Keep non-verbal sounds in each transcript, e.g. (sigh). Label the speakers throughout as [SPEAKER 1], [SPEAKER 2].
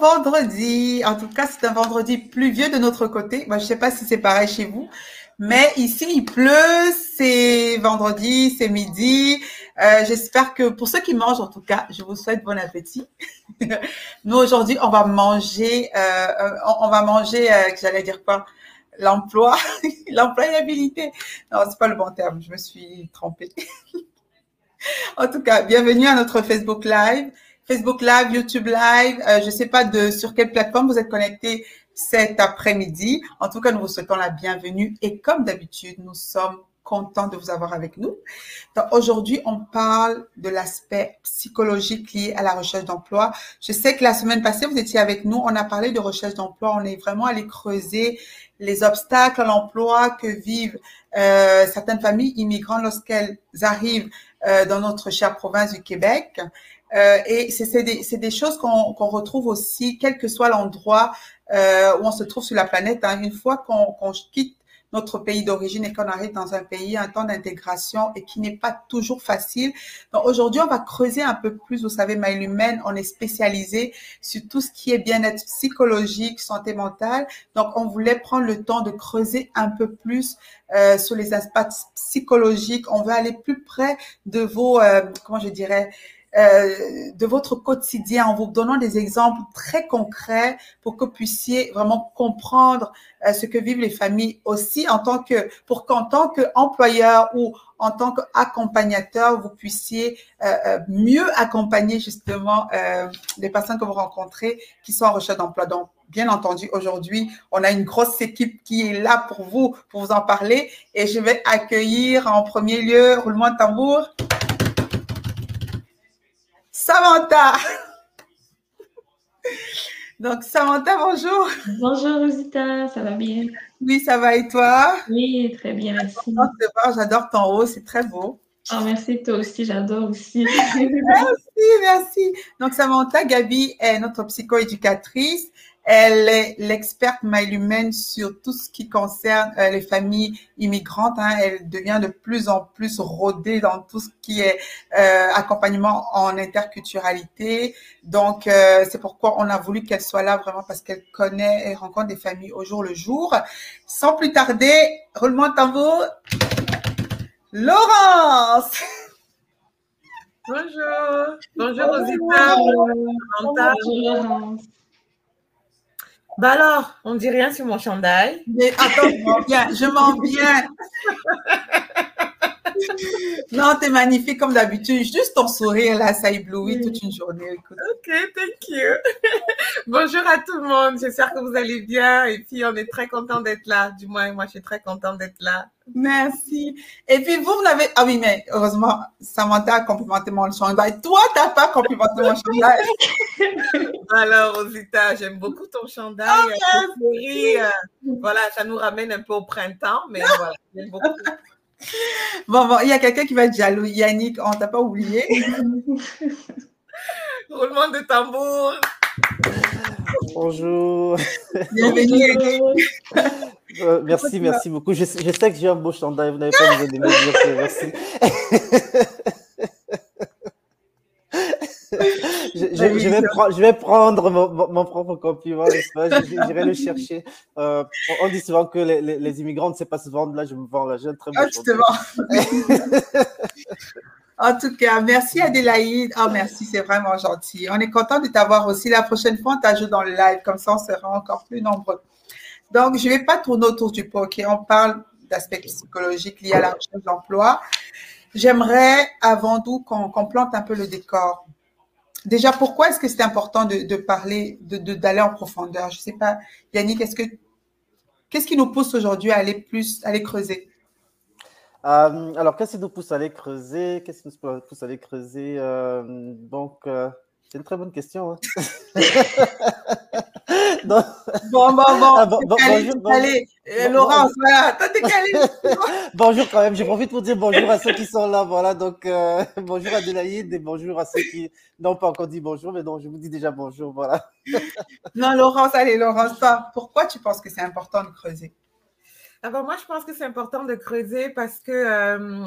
[SPEAKER 1] Vendredi. En tout cas, c'est un vendredi pluvieux de notre côté. Moi, je sais pas si c'est pareil chez vous, mais ici, il pleut. C'est vendredi, c'est midi. Euh, J'espère que pour ceux qui mangent, en tout cas, je vous souhaite bon appétit. (laughs) Nous aujourd'hui, on va manger. Euh, on, on, va manger. Euh, J'allais dire quoi? L'emploi, (laughs) l'employabilité. Non, c'est pas le bon terme. Je me suis trompée. (laughs) en tout cas, bienvenue à notre Facebook Live. Facebook Live, YouTube Live. Euh, je ne sais pas de sur quelle plateforme vous êtes connecté cet après-midi. En tout cas, nous vous souhaitons la bienvenue et comme d'habitude, nous sommes contents de vous avoir avec nous. Aujourd'hui, on parle de l'aspect psychologique lié à la recherche d'emploi. Je sais que la semaine passée, vous étiez avec nous. On a parlé de recherche d'emploi. On est vraiment allé creuser les obstacles à l'emploi que vivent euh, certaines familles immigrantes lorsqu'elles arrivent euh, dans notre chère province du Québec. Euh, et c'est des, des, choses qu'on retrouve aussi, quel que soit l'endroit euh, où on se trouve sur la planète. Hein. Une fois qu'on quitte notre pays d'origine et qu'on arrive dans un pays, un temps d'intégration et qui n'est pas toujours facile. Donc aujourd'hui, on va creuser un peu plus. Vous savez, Humaine, on est spécialisé sur tout ce qui est bien-être psychologique, santé mentale. Donc on voulait prendre le temps de creuser un peu plus euh, sur les aspects psychologiques. On veut aller plus près de vos, euh, comment je dirais, euh, de votre quotidien en vous donnant des exemples très concrets pour que vous puissiez vraiment comprendre euh, ce que vivent les familles aussi en tant que pour qu'en tant qu'employeur ou en tant qu'accompagnateur, vous puissiez euh, mieux accompagner justement les personnes que vous rencontrez qui sont en recherche d'emploi. Donc, bien entendu, aujourd'hui, on a une grosse équipe qui est là pour vous, pour vous en parler. Et je vais accueillir en premier lieu, roulement de tambour, Samantha. Donc, Samantha, bonjour.
[SPEAKER 2] Bonjour, Rosita, ça va bien?
[SPEAKER 1] Oui, ça va et toi?
[SPEAKER 2] Oui, très bien, merci.
[SPEAKER 1] J'adore ton haut, c'est très beau.
[SPEAKER 2] Oh, merci, toi aussi, j'adore aussi. (laughs)
[SPEAKER 1] merci, merci. Donc, Samantha, Gabi est notre psychoéducatrice. Elle est l'experte mail humaine sur tout ce qui concerne euh, les familles immigrantes. Hein. Elle devient de plus en plus rodée dans tout ce qui est euh, accompagnement en interculturalité. Donc, euh, c'est pourquoi on a voulu qu'elle soit là vraiment parce qu'elle connaît et rencontre des familles au jour le jour. Sans plus tarder, roulement de tambour. Laurence
[SPEAKER 3] Bonjour. Bonjour Rosita. Bonjour Laurence. Bah alors, on ne dit rien sur mon chandail.
[SPEAKER 1] Mais attends, je m'en viens. Je m'en viens. (laughs) non, t'es magnifique comme d'habitude. Juste ton sourire, là, ça éblouit toute une journée.
[SPEAKER 3] Ok, thank you. (laughs) Bonjour à tout le monde. J'espère que vous allez bien. Et puis, on est très content d'être là. Du moins, moi, je suis très contente d'être là.
[SPEAKER 1] Merci. Et puis, vous, vous l'avez. Ah oui, mais heureusement, Samantha a complimenté mon chandail. Toi, tu n'as pas complimenté mon chandail. (laughs)
[SPEAKER 3] Alors, Rosita, j'aime beaucoup ton chandail. Oh, voilà, ça nous ramène un peu au printemps, mais (laughs) voilà, j'aime beaucoup.
[SPEAKER 1] Bon, bon, il y a quelqu'un qui va être jaloux. Yannick, on t'a pas oublié. (laughs)
[SPEAKER 3] Roulement de tambour.
[SPEAKER 4] Bonjour. Bienvenue. Euh, merci, merci beaucoup. Je, je, sais que j'ai un beau chandail, vous n'avez pas besoin de me dire que merci. (laughs) (laughs) je, je, vais je, vais prendre mon, mon propre compliment, n'est-ce pas? J'irai le chercher. Euh, on dit souvent que les, les, les, immigrants ne savent pas se vendre. Là, je me vends là. J'ai un très beau
[SPEAKER 1] ah, (laughs) En tout cas, merci Adélaïde. Oh, merci, c'est vraiment gentil. On est content de t'avoir aussi. La prochaine fois, on t'ajoute dans le live. Comme ça, on sera encore plus nombreux. Donc, je ne vais pas tourner autour du pot. OK? On parle d'aspects psychologiques liés à la recherche d'emploi. J'aimerais avant tout qu'on plante un peu le décor. Déjà, pourquoi est-ce que c'est important de, de parler, d'aller de, d'aller en profondeur? Je ne sais pas, Yannick, est-ce que qu'est-ce qui nous pousse aujourd'hui à aller plus, à aller creuser?
[SPEAKER 4] Euh, Alors, qu'est-ce qui nous pousse à aller creuser? Qu'est-ce qui nous pousse à aller creuser? Euh, Donc, euh, c'est une très bonne question. Hein. (laughs)
[SPEAKER 1] bon, bon, bon. Ah, bon, bon calé, bonjour, calé. Euh, bon, Laurence, voilà, toi t'es calé. (laughs)
[SPEAKER 4] bonjour quand même, j'ai envie de vous dire bonjour à ceux qui sont là. Voilà, donc euh, (laughs) bonjour Adélaïde et bonjour à ceux qui n'ont pas encore dit bonjour, mais non, je vous dis déjà bonjour. Voilà.
[SPEAKER 1] non, Laurence, allez, Laurence, toi, pourquoi tu penses que c'est important de creuser?
[SPEAKER 3] Alors moi, je pense que c'est important de creuser parce que euh,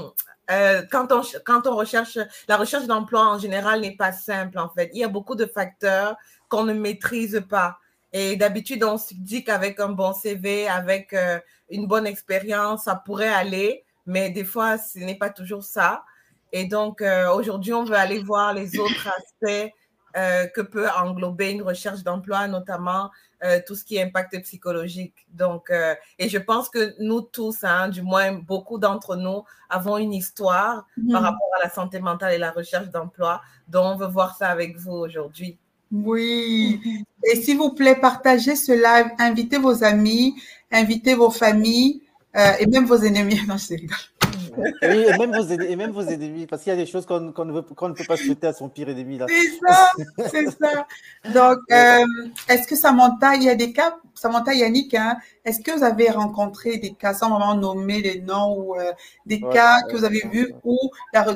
[SPEAKER 3] euh, quand, on, quand on recherche, la recherche d'emploi en général n'est pas simple en fait. Il y a beaucoup de facteurs qu'on ne maîtrise pas. Et d'habitude, on se dit qu'avec un bon CV, avec euh, une bonne expérience, ça pourrait aller, mais des fois, ce n'est pas toujours ça. Et donc, aujourd'hui, on veut aller voir les autres aspects que peut englober une recherche d'emploi, notamment euh, tout ce qui est impact psychologique. Donc, euh, et je pense que nous tous, hein, du moins beaucoup d'entre nous, avons une histoire par
[SPEAKER 1] Mhm.
[SPEAKER 3] rapport à la santé mentale et la recherche d'emploi. Donc, on veut voir ça avec vous aujourd'hui.
[SPEAKER 1] Oui. Et s'il vous plaît, partagez ce live, invitez vos amis, invitez vos familles euh, et même vos ennemis. (laughs) Non, je rigole.
[SPEAKER 4] Oui, et même vos, et même vos ennemis, parce qu'il y a des choses qu'on qu'on ne, veut- qu'on ne peut pas souhaiter à son pire ennemi. Là.
[SPEAKER 1] C'est ça, c'est ça. Donc, (laughs) euh, est-ce que Samantha, il y a des cas, Samantha, Yannick, hein, est-ce que vous avez rencontré des cas, sans vraiment nommer les noms, ou euh, des
[SPEAKER 4] Ouais,
[SPEAKER 1] cas
[SPEAKER 4] ouais,
[SPEAKER 1] que vous avez
[SPEAKER 4] ouais,
[SPEAKER 1] vus où,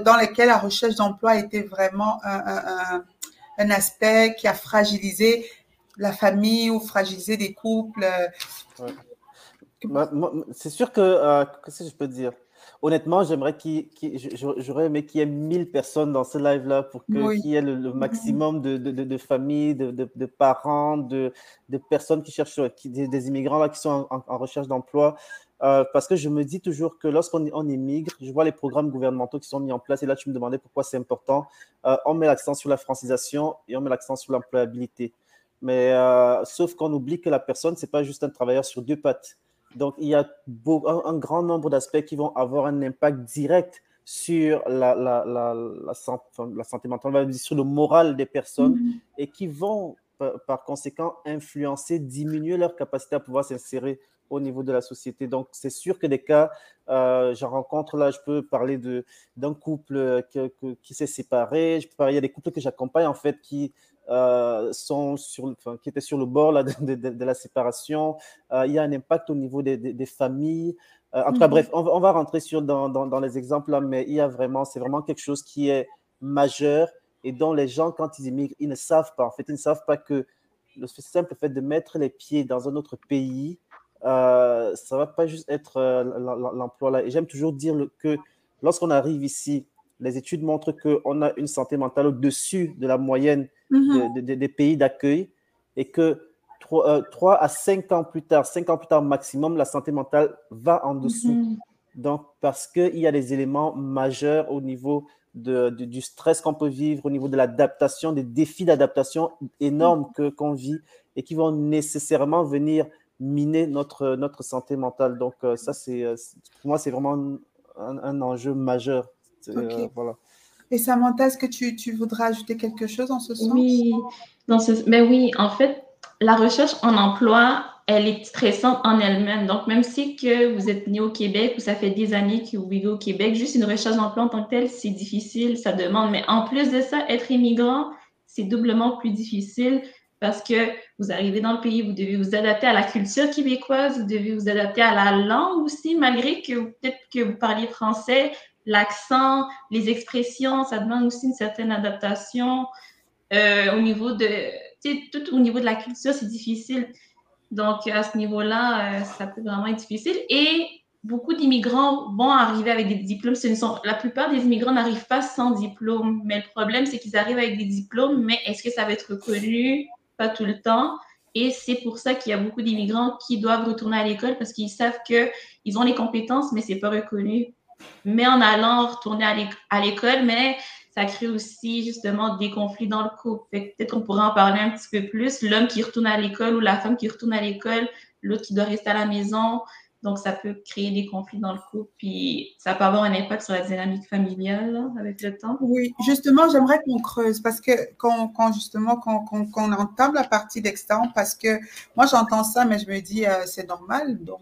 [SPEAKER 1] dans lesquels la recherche d'emploi était vraiment un, un- un- aspect qui a fragilisé la famille ou fragilisé des couples? euh,
[SPEAKER 4] moi, C'est sûr que, euh, qu'est-ce que je peux dire? Honnêtement, j'aimerais qu'il, j'aurais aimé qu'il y ait 1000 personnes dans ce live-là pour
[SPEAKER 1] Oui.
[SPEAKER 4] qu'il y ait le, le maximum de, de, de- de familles, de, parents, de, personnes qui cherchent, qui- des, des immigrants là, qui sont en, recherche d'emploi. Euh, parce que je me dis toujours que lorsqu'on on immigre, je vois les programmes gouvernementaux qui sont mis en place, et là tu me demandais pourquoi c'est important. Euh, on met l'accent sur la francisation et on met l'accent sur l'employabilité. Mais euh, sauf qu'on oublie que la personne, c'est pas juste un travailleur sur deux pattes. Donc, il y a un, un grand nombre d'aspects qui vont avoir un impact direct sur la, la, la, la, santé mentale, sur le moral des personnes
[SPEAKER 1] Mhm.
[SPEAKER 4] et qui vont, par, conséquent, influencer, diminuer leur capacité à pouvoir s'insérer au niveau de la société. Donc, c'est sûr que des cas, euh, j'en rencontre là, je peux parler d'un couple que- que- qui s'est séparé, je peux parler, il y a des couples que j'accompagne en fait qui euh, sont sur, enfin, qui étaient sur le bord là, de, de- la séparation. Euh, il y a un impact au niveau des, des- des familles. Euh, en tout cas,
[SPEAKER 1] Mhm.
[SPEAKER 4] bref, on, va- on va rentrer sur, dans, dans- dans les exemples là, mais il y a vraiment, c'est vraiment quelque chose qui est majeur et dont les gens, quand ils immigrent, ils ne savent pas. En fait, ils ne savent pas que le simple fait de mettre les pieds dans un autre pays, ça ne va pas juste être l'emploi là. Et j'aime toujours dire le- que lorsqu'on arrive ici, les études montrent qu'on a une santé mentale au-dessus de la moyenne
[SPEAKER 1] Mhm.
[SPEAKER 4] de- de- des pays d'accueil et que 3, à 5 ans plus tard, 5 ans plus tard maximum, la santé mentale va en dessous.
[SPEAKER 2] Mhm.
[SPEAKER 4] Donc, parce qu'il y a des éléments majeurs au niveau de, de- du stress qu'on peut vivre, au niveau de l'adaptation, des défis d'adaptation énormes que, qu'on vit et qui vont nécessairement venir miner notre, notre santé mentale. Donc, euh, ça, c'est, euh, c'est- pour moi, c'est vraiment un, un enjeu majeur. Euh,
[SPEAKER 1] Ok.
[SPEAKER 4] voilà.
[SPEAKER 1] Et Samantha, est-ce que tu, tu voudrais ajouter quelque chose en ce sens?
[SPEAKER 2] Oui, dans ce... ben oui, en fait, la recherche en emploi, elle est stressante en elle-même. Donc, même si que vous êtes né au Québec ou ça fait des années que vous vivez au Québec, juste une recherche d'emploi en tant que telle, c'est difficile, ça demande. Mais en plus de ça, être immigrant, c'est doublement plus difficile parce que vous arrivez dans le pays, vous devez vous adapter à la culture québécoise, vous devez vous adapter à la langue aussi, malgré que peut-être que vous parliez français, l'accent, les expressions, ça demande aussi une certaine adaptation. Euh, au niveau de, tout au niveau de la culture, c'est difficile. Donc, à ce niveau-là, euh, ça peut vraiment être difficile. Et beaucoup d'immigrants vont arriver avec des diplômes. Ce la plupart des immigrants n'arrivent pas sans diplôme. Mais le problème, c'est qu'ils arrivent avec des diplômes, mais est-ce que ça va être reconnu? Pas tout le temps. Et c'est pour ça qu'il y a beaucoup d'immigrants qui doivent retourner à l'école parce qu'ils savent qu'ils ont les compétences, mais c'est pas reconnu. Mais en allant retourner à l'école, mais ça crée aussi justement des conflits dans le couple. Peut-être qu'on pourrait en parler un petit peu plus. L'homme qui retourne à l'école ou la femme qui retourne à l'école, l'autre qui doit rester à la maison. Donc, ça peut créer des conflits dans le couple, puis ça peut avoir un impact sur la dynamique familiale avec le temps.
[SPEAKER 1] Oui, justement, j'aimerais qu'on creuse parce que quand, justement qu'on qu qu entame la partie d'externe, parce que moi j'entends ça, mais je me dis euh, c'est normal. Donc,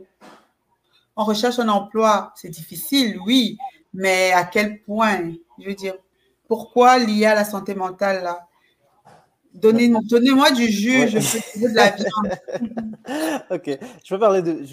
[SPEAKER 1] on recherche un emploi, c'est difficile, oui, mais à quel point? Je veux dire, pourquoi lié à la santé mentale là? Donnez-moi donnez du jus, ouais. je peux de la viande. (laughs)
[SPEAKER 4] ok, je peux parler de.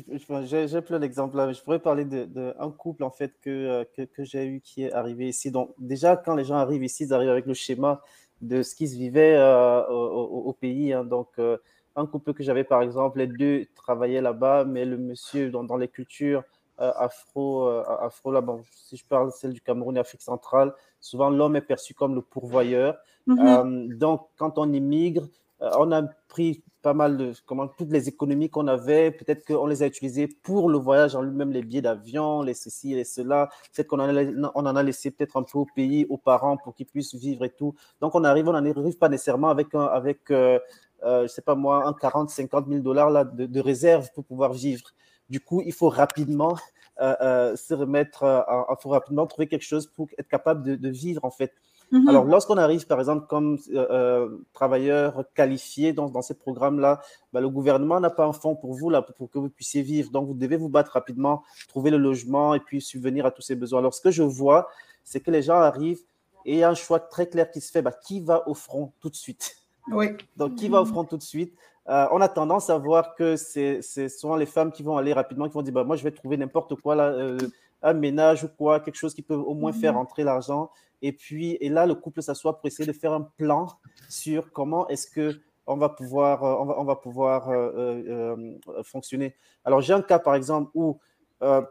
[SPEAKER 4] J'ai plein d'exemples là, mais je pourrais parler d'un de, de couple en fait que, que, que j'ai eu qui est arrivé ici. Donc, déjà, quand les gens arrivent ici, ils arrivent avec le schéma de ce qui se vivait euh, au, au, au, pays. Hein. Donc, euh, un couple que j'avais, par exemple, les deux travaillaient là-bas, mais le monsieur, dans, dans les cultures euh, afro, euh, afro là, bon, si je parle celle du Cameroun et Afrique centrale, souvent l'homme est perçu comme le pourvoyeur.
[SPEAKER 1] Mhm.
[SPEAKER 4] donc, quand on immigre, on a pris pas mal de comment toutes les économies qu'on avait, peut-être qu'on les a utilisées pour le voyage en lui-même, les billets d'avion, les ceci, les cela. Peut-être qu'on en, a- on en a laissé peut-être un peu au pays, aux parents pour qu'ils puissent vivre et tout. Donc on arrive, on n'en arrive pas nécessairement avec un, avec, euh, euh, je sais pas moi, un 40, 50 000 dollars là de, de réserve pour pouvoir vivre. Du coup, il faut rapidement euh, euh, se remettre, euh, il faut rapidement trouver quelque chose pour être capable de, de vivre en fait.
[SPEAKER 1] Mhm.
[SPEAKER 4] Alors, lorsqu'on arrive, par exemple, comme euh, euh, travailleur qualifié dans, dans ces programmes-là, bah, le gouvernement n'a pas un fonds pour vous, là, pour, pour que vous puissiez vivre. Donc, vous devez vous battre rapidement, trouver le logement et puis subvenir à tous ces besoins. Alors, ce que je vois, c'est que les gens arrivent et il y a un choix très clair qui se fait. Bah, qui va au front tout de suite?
[SPEAKER 1] Oui.
[SPEAKER 4] donc, qui va au front tout de suite? Euh, On a tendance à voir que c'est souvent les femmes qui vont aller rapidement, qui vont dire bah, Moi, je vais trouver n'importe quoi, là, euh, un ménage ou quoi, quelque chose qui peut au moins faire entrer l'argent. Et puis, et là, le couple s'assoit pour essayer de faire un plan sur comment est-ce que on va pouvoir, euh, on va, on va pouvoir euh, euh, euh, fonctionner. Alors, j'ai un cas, par exemple, où euh,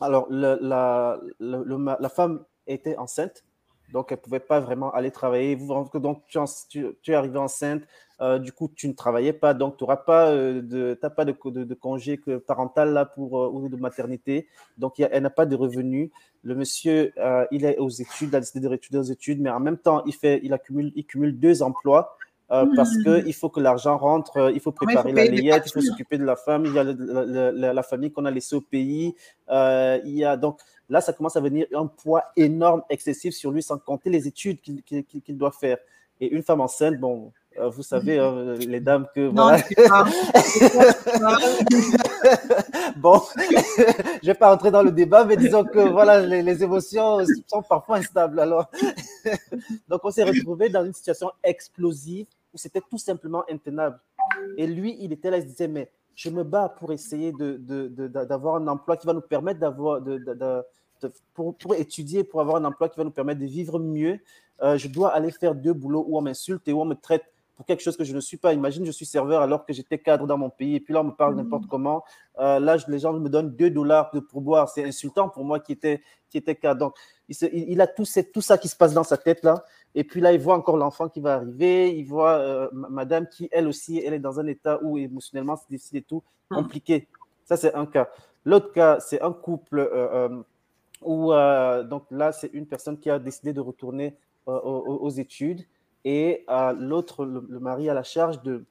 [SPEAKER 4] alors, le- la, le- le ma- la femme était enceinte, donc elle ne pouvait pas vraiment aller travailler. Donc, tu, en- tu- tu es arrivé enceinte, euh, du coup, tu ne travaillais pas, donc tu n'auras pas, euh, de, pas de, co- de, de congé parental là pour, euh, ou de maternité, donc il y a- elle n'a pas de revenus. Le monsieur, il est aux études, il a décidé de réétudier aux études, mais en même temps, il, fait, il, accumule, il cumule deux emplois. euh, Parce qu'il faut que l'argent rentre, il faut préparer la layette, il faut s'occuper de la femme, il y a le- la, la- la famille qu'on a laissée au pays. il y a donc là, ça commence à venir un poids énorme, excessif sur lui, sans compter les études qu'il doit faire. Et une femme enceinte, bon, euh, vous savez, hein, les dames, que
[SPEAKER 1] Non,
[SPEAKER 4] voilà.
[SPEAKER 1] pas. (laughs)
[SPEAKER 4] Bon, (laughs) je vais pas rentrer dans le débat, mais disons que voilà, les, les émotions sont parfois instables. Alors, (laughs) donc on s'est retrouvé dans une situation explosive où c'était tout simplement intenable. Et lui, il était là, il se disait, mais je me bats pour essayer de, de- de- de- d'avoir un emploi qui va nous permettre d'avoir, de- pour, pour étudier, pour avoir un emploi qui va nous permettre de vivre mieux. Euh, je dois aller faire deux boulots où on m'insulte et où on me traite pour quelque chose que je ne suis pas. Imagine, je suis serveur alors que j'étais cadre dans mon pays et puis là, on me parle n'importe comment. Euh, là, les gens me donnent 2 dollars de pourboire. C'est insultant pour moi qui était, qui était cadre. Donc, il, se- il- il a tout, tout ça qui se passe dans sa tête là. Et puis là, il voit encore l'enfant qui va arriver. Il voit euh, ma- madame qui, elle aussi, elle est dans un état où émotionnellement, c'est difficile et tout, compliqué. Ça, c'est un cas. L'autre cas, c'est un couple euh, où, euh, donc là, c'est une personne qui a décidé de retourner euh, aux, aux études et euh, l'autre, le, le mari, a la charge de,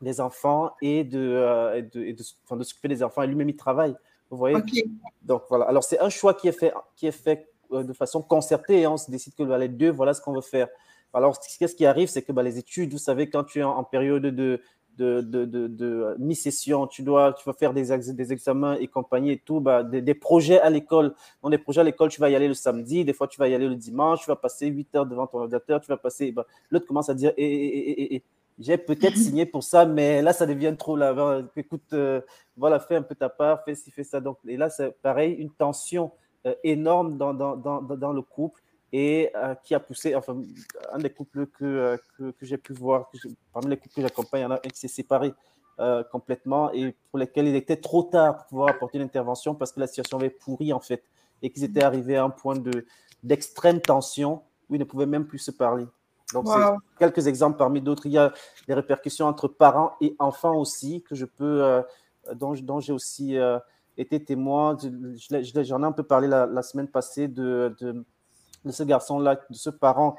[SPEAKER 4] des enfants et de, et de, et de, enfin, de s'occuper des enfants. Et lui-même, il travaille. Vous voyez. Donc voilà. Alors, c'est un choix qui est fait, qui est fait de façon concertée et on se décide que bah, les deux, voilà ce qu'on veut faire. Alors, qu'est-ce qui arrive C'est que bah, les études, vous savez, quand tu es en, en période de, de, de, de, de mi-session, tu dois, tu vas faire des, ex- des examens et compagnie et tout, bah, des, des projets à l'école. Dans des projets à l'école, tu vas y aller le samedi, des fois tu vas y aller le dimanche, tu vas passer 8 heures devant ton ordinateur, tu vas passer. bah, L'autre commence à dire, eh, eh, eh, j'ai peut-être (laughs) signé pour ça, mais là, ça devient trop. Là. Écoute, euh, voilà, fais un peu ta part, fais ci, fais ça. Donc, et là, c'est pareil, une tension euh, énorme dans, dans, dans dans le couple et euh, qui a poussé, enfin, un des couples que, euh, que, que j'ai pu voir, que parmi les couples que j'accompagne, il y en a un qui s'est séparé euh, complètement et pour lesquels il était trop tard pour pouvoir apporter une intervention parce que la situation avait pourri en fait et qu'ils étaient arrivés à un point de, d'extrême tension où ils ne pouvaient même plus se parler. Donc,
[SPEAKER 1] Wow.
[SPEAKER 4] c'est quelques exemples parmi d'autres. Il y a des répercussions entre parents et enfants aussi que je peux, dont, dont j'ai aussi été témoin. J'en ai un peu parlé la, la semaine passée de, de, de ce garçon-là, de ce parent,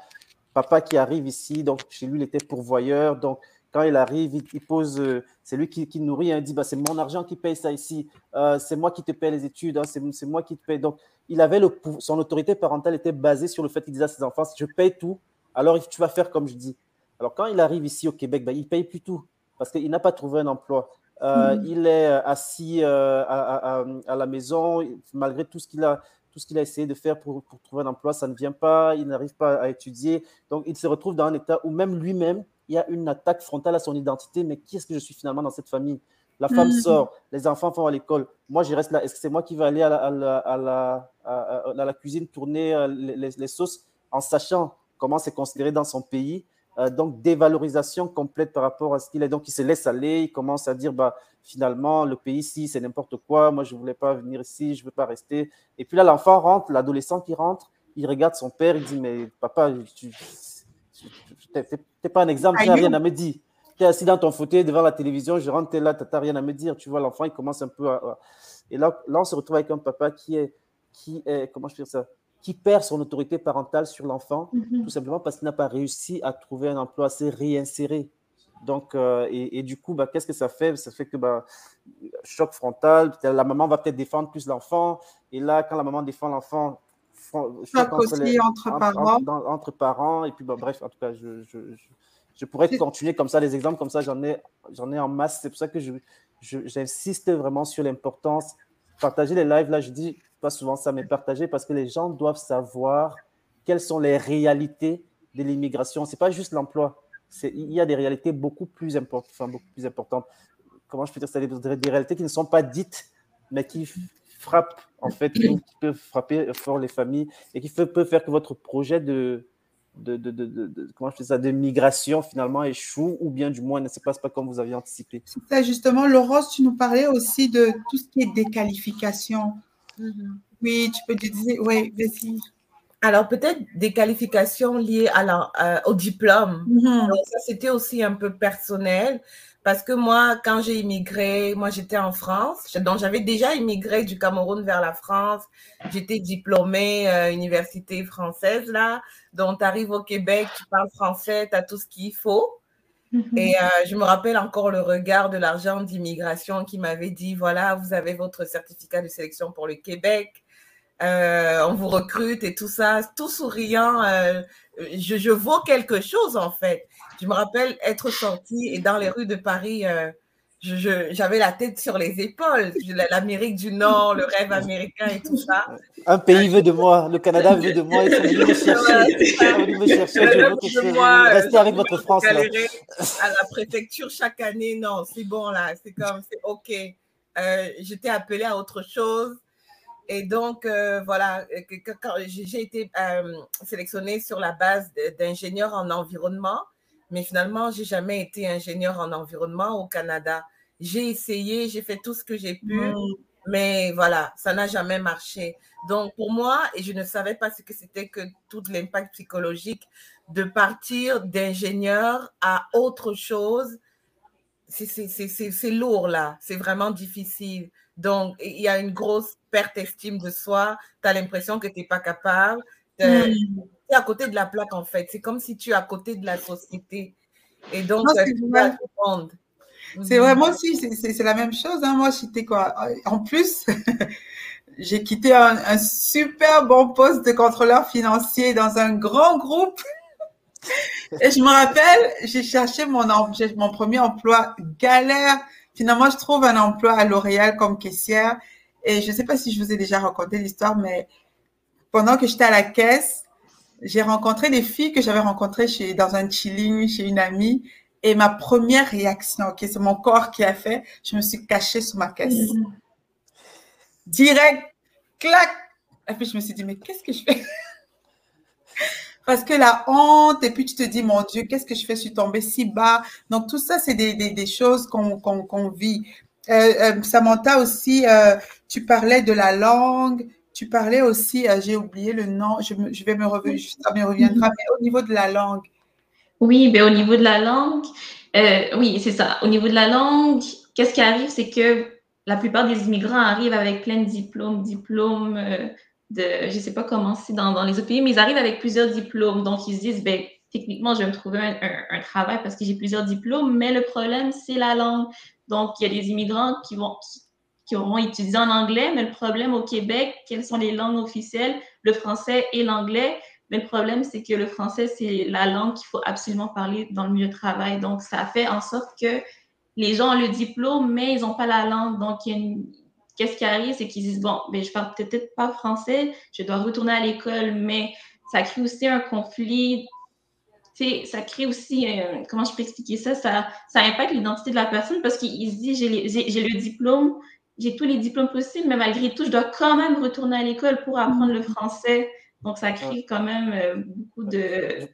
[SPEAKER 4] papa qui arrive ici. Donc, chez lui, il était pourvoyeur. Donc, quand il arrive, il, pose, euh, c'est lui qui, qui nourrit, hein, il dit bah, c'est mon argent qui paye ça ici, Euh, c'est moi qui te paye les études, hein, c'est moi qui te paye. Donc, il avait le, son autorité parentale était basée sur le fait qu'il disait à ses enfants je paye tout, alors tu vas faire comme je dis. Alors, quand il arrive ici au Québec, bah, il ne paye plus tout parce qu'il n'a pas trouvé un emploi. Euh,
[SPEAKER 1] Mhm.
[SPEAKER 4] Il est assis à, à- à- à la maison, malgré tout ce qu'il a, tout ce qu'il a essayé de faire pour, pour trouver un emploi, ça ne vient pas, il n'arrive pas à étudier. Donc, il se retrouve dans un état où même lui-même, il y a une attaque frontale à son identité. Mais qui est-ce que je suis finalement dans cette famille? La femme
[SPEAKER 1] Mhm.
[SPEAKER 4] sort, les enfants vont à l'école. Moi, je reste là. Est-ce que c'est moi qui vais aller à la, à la, à la- à- à- à la cuisine tourner euh, les, les- les sauces en sachant comment c'est considéré dans son pays? Euh, donc dévalorisation complète par rapport à ce qu'il est. Donc il se laisse aller, il commence à dire bah, finalement le pays ici c'est n'importe quoi, moi je ne voulais pas venir ici, je ne veux pas rester. Et puis là l'enfant rentre, l'adolescent qui rentre, il regarde son père, il dit mais papa, tu n'es pas un exemple, tu n'as rien à me dire. Tu es assis dans ton fauteuil devant la télévision, je rentre, là, tu n'as rien à me dire. Tu vois, l'enfant, il commence un peu à. Et là, là, on se retrouve avec un papa qui est, qui est comment je peux dire ça? Qui perd son autorité parentale sur l'enfant, mhm. tout simplement parce qu'il n'a pas réussi à trouver un emploi, assez réinséré. Donc, euh, et, du coup, bah, qu'est-ce que ça fait? Ça fait que bah, choc frontal, la maman va peut-être défendre plus l'enfant, et là, quand la maman défend l'enfant,
[SPEAKER 1] choc entre, entre, parents.
[SPEAKER 4] Entre, parents, et puis bah, bref, en tout cas, je, je, je, pourrais continuer comme ça, les exemples comme ça, j'en ai, j'en ai en masse. C'est pour ça que j'insiste vraiment sur l'importance. Partager les lives, là, je dis, pas souvent ça, mais partager parce que les gens doivent savoir quelles sont les réalités de l'immigration. C'est pas juste l'emploi. Il y a des réalités beaucoup plus, importantes, enfin, beaucoup plus importantes. Comment je peux dire ça? Des, réalités qui ne sont pas dites, mais qui frappent, en fait, qui peuvent frapper fort les familles et qui peuvent faire que votre projet de, de, de, comment je fais ça, de migration finalement échoue ou bien du moins ne se passe pas comme vous aviez anticipé.
[SPEAKER 1] C'est justement. Laurence, tu nous parlais aussi de tout ce qui est déqualification. Mhm. Oui, tu peux dire, oui, vas-y.
[SPEAKER 3] Alors, peut-être des qualifications liées à la, euh, au diplôme. Mhm. ça, c'était aussi un peu personnel parce que moi, quand j'ai immigré, moi, j'étais en France. Donc, j'avais déjà immigré du Cameroun vers la France. J'étais diplômée euh, université française, là. Donc, tu arrives au Québec, tu parles français, tu as tout ce qu'il faut. Mhm. Et euh, je me rappelle encore le regard de l'argent d'immigration qui m'avait dit, voilà, vous avez votre certificat de sélection pour le Québec. Euh, on vous recrute et tout ça, tout souriant. Euh, je, je vaux quelque chose en fait. Je me rappelle être sortie et dans les rues de Paris, j'avais la tête sur les épaules. L'Amérique du Nord, le rêve américain et tout ça.
[SPEAKER 4] Un pays veut de moi, le Canada veut de moi, ils sont venus me chercher. Me chercher, je veux je rester avec votre France. Là.
[SPEAKER 3] À la préfecture chaque année, non, c'est bon là, c'est comme, c'est OK. Euh, J'étais appelée à autre chose. Et donc, euh, voilà, j'ai été euh, sélectionnée sur la base d'ingénieur en environnement, mais finalement, j'ai jamais été ingénieur en environnement au Canada. J'ai essayé, j'ai fait tout ce que j'ai pu, mais voilà, ça n'a jamais marché. Donc, pour moi, et je ne savais pas ce que c'était que tout l'impact psychologique de partir d'ingénieur à autre chose, c'est lourd là, c'est vraiment difficile. Donc, il y a une grosse perte d'estime de soi, tu as l'impression que tu n'es pas capable. Tu es, mm. à côté de la plaque en fait, c'est comme si tu es à côté de la société. Et donc, tu
[SPEAKER 1] c'est vraiment aussi, c'est la même chose. Hein. Moi, j'étais quoi En plus, (laughs) j'ai quitté un, super bon poste de contrôleur financier dans un grand groupe. Et je me rappelle, j'ai cherché mon, mon premier emploi galère. Finalement, je trouve un emploi à L'Oréal comme caissière. Et je ne sais pas si je vous ai déjà raconté l'histoire, mais pendant que j'étais à la caisse, j'ai rencontré des filles que j'avais rencontrées chez, dans un chilling chez une amie. Et ma première réaction, ok, c'est mon corps qui a fait, je me suis cachée sous ma caisse. Mm. Direct, clac. Et puis je me suis dit, mais qu'est-ce que je fais? (laughs) Parce que la honte, et puis tu te dis, mon Dieu, qu'est-ce que je fais? Je suis tombée si bas. Donc tout ça, c'est des, des, des, choses qu'on vit. Euh, euh, Samantha aussi, euh, tu parlais de la langue, tu parlais aussi, j'ai oublié le nom, je, je vais me revenir, ça me reviendra, mais au niveau de la langue,
[SPEAKER 2] oui, ben, au niveau de la langue, euh, oui, c'est ça. Au niveau de la langue, qu'est-ce qui arrive, c'est que la plupart des immigrants arrivent avec plein de diplômes, diplômes euh, de, je ne sais pas comment c'est dans, dans, les autres pays, mais ils arrivent avec plusieurs diplômes. Donc, ils se disent, ben, techniquement, je vais me trouver un, un, travail parce que j'ai plusieurs diplômes, mais le problème, c'est la langue. Donc, il y a des immigrants qui vont, qui, qui auront étudié en anglais, mais le problème au Québec, quelles sont les langues officielles? Le français et l'anglais. Mais le problème, c'est que le français, c'est la langue qu'il faut absolument parler dans le milieu de travail. Donc, ça fait en sorte que les gens ont le diplôme, mais ils n'ont pas la langue. Donc, qu'est-ce qui arrive? C'est qu'ils disent, bon, ben, je parle peut-être pas français, je dois retourner à l'école, mais ça crée aussi un conflit. ça crée aussi, euh, comment je peux expliquer ça? Ça, ça impacte l'identité de la personne parce qu'il se dit, j'ai le diplôme, j'ai tous les diplômes possibles, mais malgré tout, je dois quand même retourner à l'école pour apprendre le français. Donc, ça crée quand même euh, beaucoup de.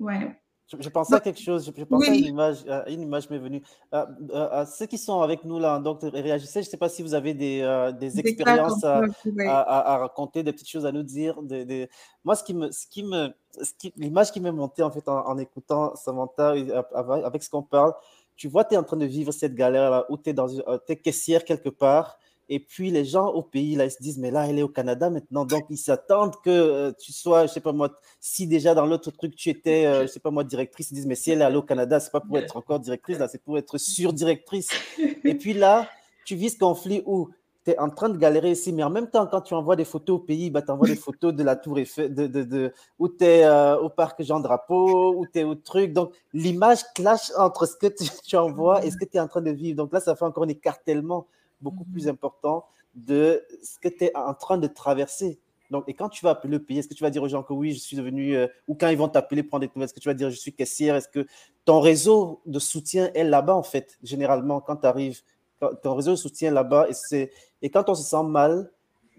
[SPEAKER 2] Ouais.
[SPEAKER 4] Je, pensais à quelque chose, je, pensais à une image, une image m'est venue. Euh, ceux qui sont avec nous là, donc réagissez, je ne sais pas si vous avez des, euh, des expériences à, à, raconter, des petites choses à nous dire. Des, Moi, ce qui me, ce qui me, l'image qui m'est montée en fait en, écoutant Samantha avec ce qu'on parle, tu vois, tu es en train de vivre cette galère là où tu es, dans, es caissière quelque part et puis les gens au pays, là, ils se disent, mais là, elle est au Canada maintenant, donc ils s'attendent que euh, tu sois, je sais pas moi, si déjà dans l'autre truc, tu étais, euh, je sais pas moi, directrice, ils disent, mais si elle est allée au Canada, c'est pas pour être encore directrice, là, c'est pour être (laughs) sur-directrice. Et puis là, tu vis ce conflit où tu es en train de galérer ici, mais en même temps, quand tu envoies des photos au pays, bah, tu envoies des photos de la tour Eiffel, de, de, de où tu es euh, au parc Jean Drapeau, où tu es au truc. Donc, l'image clash entre ce que tu, tu envoies et ce que tu es en train de vivre. Donc là, ça fait encore un écartèlement beaucoup plus important de ce que tu es en train de traverser. Donc, et quand tu vas appeler le pays, est-ce que tu vas dire aux gens que oui, je suis devenu, euh, ou quand ils vont t'appeler prendre des nouvelles, est-ce que tu vas dire je suis caissière? Est-ce que ton réseau de soutien est là-bas, en fait, généralement, quand tu arrives Ton réseau de soutien est là-bas. Et, et quand on se sent mal,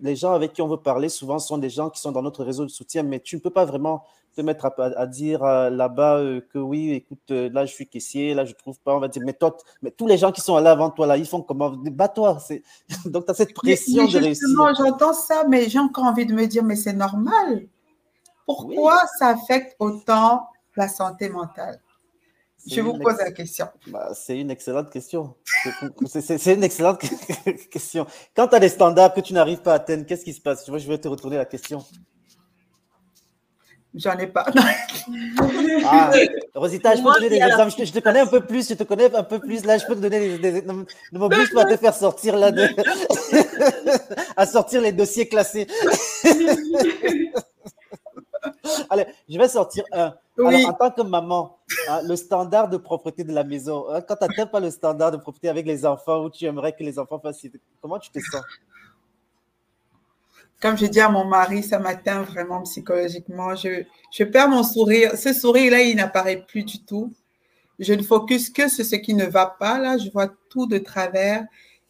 [SPEAKER 4] les gens avec qui on veut parler, souvent, sont des gens qui sont dans notre réseau de soutien, mais tu ne peux pas vraiment te mettre à, dire euh, là-bas euh, que oui, écoute, euh, là je suis caissier, là je trouve pas, on va dire, mais toi, mais tous les gens qui sont là avant toi, là, ils font comment? Bats-toi. (laughs) Donc tu as cette pression de réussir.
[SPEAKER 1] J'entends ça, mais j'ai encore envie de me dire, mais c'est normal. Pourquoi ça affecte autant la santé mentale? Je vous pose la question.
[SPEAKER 4] Bah, c'est une excellente question. C'est (laughs) une excellente (laughs) question. Quand tu as des standards que tu n'arrives pas à atteindre, qu'est-ce qui se passe? Je vais te retourner la question.
[SPEAKER 1] J'en ai pas. (laughs)
[SPEAKER 4] ah, Rosita, je peux te donner des exemples. Je te, connais un peu plus, je te connais un peu plus. Là, je peux te donner des. des ne m'oblige pas à te faire sortir là, de, à sortir les dossiers classés. (laughs) Allez, je vais sortir un. Alors, en tant que maman, hein, le standard de propreté de la maison, hein, quand tu n'atteins pas le standard de propreté avec les enfants, où tu aimerais que les enfants fassent, comment tu te sens?
[SPEAKER 1] Comme je dis à mon mari, ça m'atteint vraiment psychologiquement. Je, je perds mon sourire. Ce sourire-là, il n'apparaît plus du tout. Je ne focus que sur ce qui ne va pas. Là, je vois tout de travers.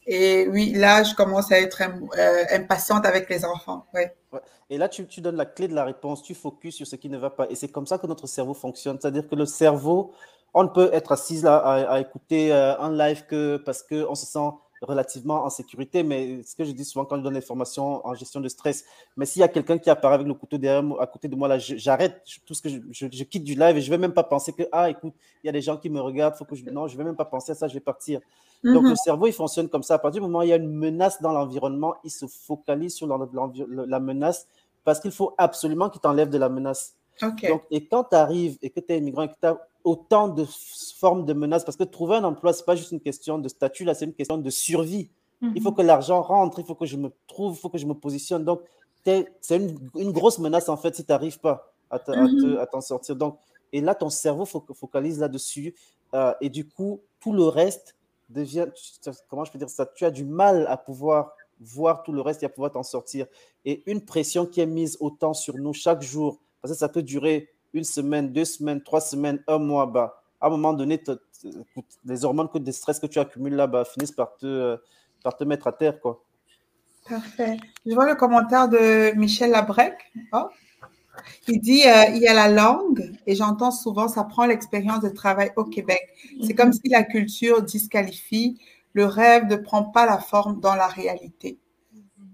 [SPEAKER 1] Et oui, là, je commence à être euh, impatiente avec les enfants. Ouais.
[SPEAKER 4] Et là, tu, tu, donnes la clé de la réponse. Tu focuses sur ce qui ne va pas. Et c'est comme ça que notre cerveau fonctionne. C'est-à-dire que le cerveau, on ne peut être assis là à, écouter euh, en live que parce qu'on se sent relativement en sécurité. Mais ce que je dis souvent quand je donne des formations en gestion de stress, mais s'il y a quelqu'un qui apparaît avec le couteau derrière moi, à côté de moi, là, j'arrête tout ce que je, je, quitte du live et je vais même pas penser que, ah, écoute, il y a des gens qui me regardent, faut que je. Non, je vais même pas penser à ça, je vais partir. Donc, le mhm. cerveau, il fonctionne comme ça. À partir du moment où il y a une menace dans l'environnement, il se focalise sur la menace parce qu'il faut absolument qu'il t'enlève de la menace. Donc, et quand tu arrives et que tu es immigrant et que tu as autant de formes de menaces, parce que trouver un emploi, ce n'est pas juste une question de statut, là, c'est une question de survie. Il faut mhm. que l'argent rentre, il faut que je me trouve, il faut que je me positionne. Donc, c'est une, une, grosse menace, en fait, si tu n'arrives pas mhm. à t'en sortir. Donc, et là, ton cerveau focalise là-dessus. Euh, et du coup, tout le reste devient, comment je peux dire ça, tu as du mal à pouvoir voir tout le reste et à pouvoir t'en sortir. Et une pression qui est mise autant sur nous chaque jour, parce que ça peut durer une semaine, deux semaines, trois semaines, un mois, bah, à un moment donné, les hormones de stress que tu accumules là bas finissent par te, par te mettre à terre. Quoi.
[SPEAKER 1] Parfait. Je vois le commentaire de Michel Labrec. Oh. Il dit euh, il y a la langue et j'entends souvent ça prend l'expérience de travail au Québec. C'est comme si la culture disqualifie. Le rêve ne prend pas la forme dans la réalité.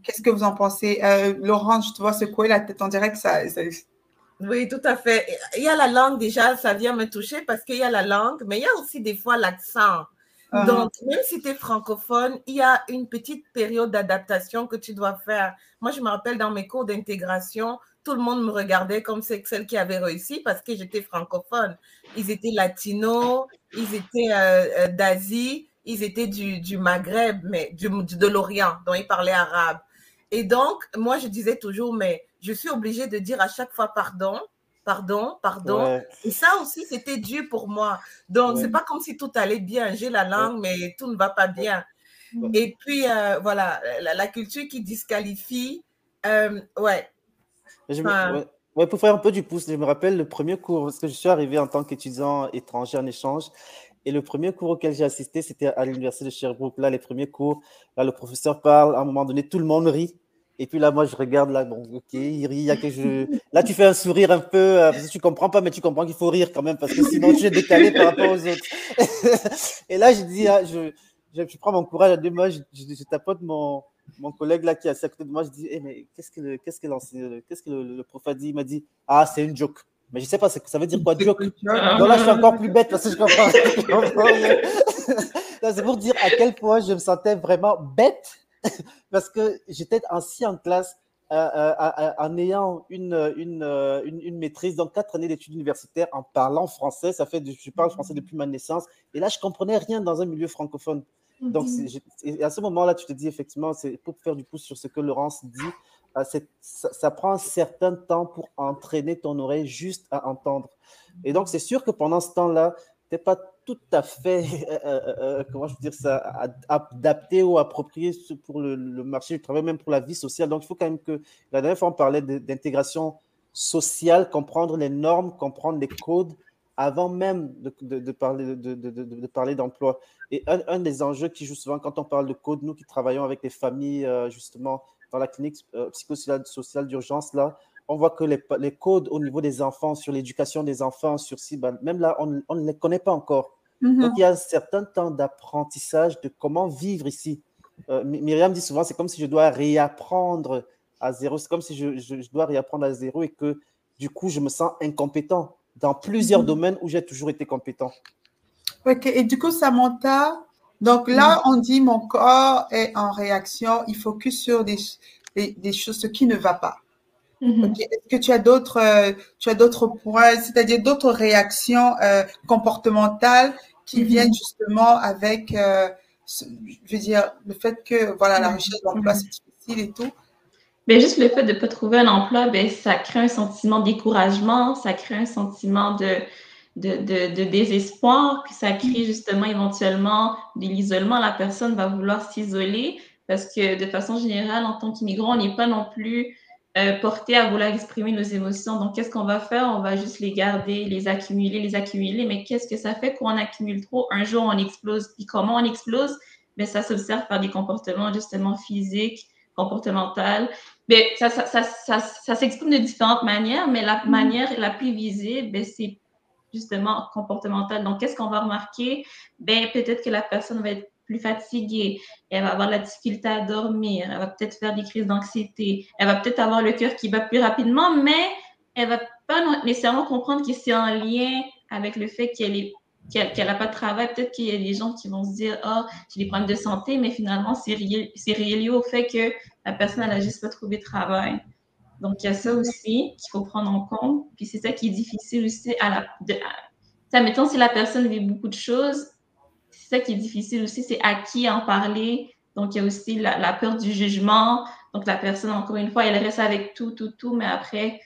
[SPEAKER 1] Qu'est-ce que vous en pensez? Euh, Laurent, je te vois secouer la tête. On dirait que ça,
[SPEAKER 3] oui, tout à fait. Il y a la langue déjà, ça vient me toucher parce qu'il y a la langue, mais il y a aussi des fois l'accent. Uh-huh. Donc, même si tu es francophone, il y a une petite période d'adaptation que tu dois faire. Moi, je me rappelle dans mes cours d'intégration, tout le monde me regardait comme celle qui avait réussi parce que j'étais francophone. Ils étaient latinos, ils étaient euh, euh, d'Asie, ils étaient du, du Maghreb, mais du, de l'Orient, dont ils parlaient arabe. Et donc, moi, je disais toujours, mais je suis obligée de dire à chaque fois pardon, pardon, pardon. Et ça aussi, c'était dur pour moi. Donc, c'est pas comme si tout allait bien. J'ai la langue, mais tout ne va pas bien. Et puis, euh, voilà, la, culture qui disqualifie. Euh, ouais.
[SPEAKER 4] ouais. pour faire un peu du pouce, je me rappelle le premier cours, parce que je suis arrivé en tant qu'étudiant étranger en échange. Et le premier cours auquel j'ai assisté, c'était à l'université de Sherbrooke. Là, les premiers cours, là, le professeur parle, à un moment donné, tout le monde rit. Et puis là, moi, je regarde là, bon, ok, il rit, il y a que je. Là, tu fais un sourire un peu, euh, parce que tu comprends pas, mais tu comprends qu'il faut rire quand même, parce que sinon, tu es décalé par rapport aux autres. (laughs) et là, je dis, ah, je, prends mon courage à deux mains, je, tapote mon, mon collègue là qui est assis à côté de moi, je dis, eh, mais qu'est-ce que, le, qu'est-ce que, qu'est-ce que le, prof a dit? Il m'a dit, ah, c'est une joke. Mais je sais pas, ça veut dire quoi, joke Donc là, je suis encore plus bête parce que je comprends. (laughs) c'est pour dire à quel point je me sentais vraiment bête (laughs) parce que j'étais ainsi en classe euh, euh, en ayant une, une, une, une, maîtrise, donc quatre années d'études universitaires en parlant français. Ça fait, je parle français depuis ma naissance. Et là, je comprenais rien dans un milieu francophone. Donc, à ce moment-là, tu te dis effectivement, c'est pour faire du pouce sur ce que Laurence dit, euh, ça, ça, prend un certain temps pour entraîner ton oreille juste à entendre. Et donc, c'est sûr que pendant ce temps-là, tu n'es pas tout à fait, (laughs) euh, euh, euh, comment je veux dire ça, adapté ou approprié pour le, marché du travail, même pour la vie sociale. Donc, il faut quand même que, la dernière fois, on parlait d'intégration sociale, comprendre les normes, comprendre les codes avant même de, parler, de, parler d'emploi. Et un, des enjeux qui joue souvent quand on parle de code, nous qui travaillons avec les familles, justement, dans la clinique psychosociale d'urgence, là, on voit que les, codes au niveau des enfants, sur l'éducation des enfants, sur si, ben, même là, on ne les connaît pas encore. Mhm. Donc, il y a un certain temps d'apprentissage de comment vivre ici. Euh, Myriam dit souvent, c'est comme si je dois réapprendre à zéro. C'est comme si je, dois réapprendre à zéro et que du coup, je me sens incompétent dans plusieurs mhm. domaines où j'ai toujours été compétent.
[SPEAKER 1] Ok, et du coup, Samantha, donc là, mhm. on dit mon corps est en réaction, il focus sur des, des, choses, ce qui ne va pas. Est-ce que tu as d'autres, euh, tu as d'autres points, c'est-à-dire d'autres réactions euh, comportementales qui mhm. viennent justement avec, euh, je veux dire, le fait que voilà, la recherche d'emploi, c'est difficile et tout.
[SPEAKER 2] Mais juste le fait de ne pas trouver un emploi, ben, ça crée un sentiment de découragement, ça crée un sentiment de, de, de, désespoir, puis ça crée justement éventuellement de l'isolement. La personne va vouloir s'isoler parce que de façon générale, en tant qu'immigrant, on n'est pas non plus euh, porté à vouloir exprimer nos émotions. Donc, qu'est-ce qu'on va faire? On va juste les garder, les accumuler, les accumuler. Mais qu'est-ce que ça fait quand on accumule trop? Un jour, on explose. Puis comment on explose? Mais ben, ça s'observe par des comportements justement physiques, comportementaux. Mais ben, ça, ça, ça, ça, s'exprime de différentes manières, mais la mm-hmm. manière la plus visible, ben, c'est justement comportemental. Donc, qu'est-ce qu'on va remarquer? Ben, peut-être que la personne va être plus fatiguée, elle va avoir la difficulté à dormir, elle va peut-être faire des crises d'anxiété, elle va peut-être avoir le cœur qui bat plus rapidement, mais elle va pas nécessairement comprendre que c'est en lien avec le fait qu'elle est qu'elle n'a pas de travail. Peut-être qu'il y a des gens qui vont se dire oh, j'ai des problèmes de santé, mais finalement, c'est lié au fait que la personne n'a juste pas trouvé de travail. Donc, il y a ça aussi qu'il faut prendre en compte. Puis c'est ça qui est difficile aussi à la. De, ça, mettons, si la personne vit beaucoup de choses, c'est ça qui est difficile aussi, c'est à qui en parler. Donc, il y a aussi la, peur du jugement. Donc, la personne, encore une fois, elle reste avec tout, tout, tout, mais après,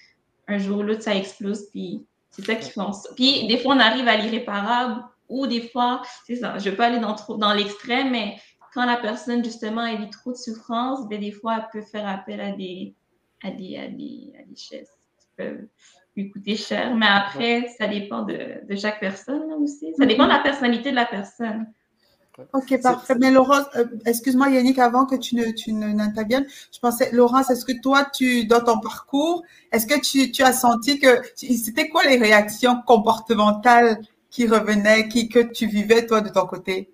[SPEAKER 2] un jour ou l'autre, ça explose. Puis, c'est ça qui fait Puis, des fois, on arrive à l'irréparable ou des fois, c'est ça, je ne veux pas aller dans, dans l'extrême, mais quand la personne, justement, elle vit trop de souffrance, ben, des fois, elle peut faire appel à des, à des, à des, à des chaises qui peuvent lui coûter cher. Mais après, ça dépend de, de chaque personne aussi. Ça dépend de la personnalité de la personne.
[SPEAKER 1] Ok, parfait. Mais Laurence, euh, excuse-moi Yannick, avant que tu ne tu n'interviennes, je pensais, Laurence, est-ce que toi, tu dans ton parcours, est-ce que tu, tu as senti que c'était quoi les réactions comportementales qui revenaient, qui que tu vivais toi de ton côté?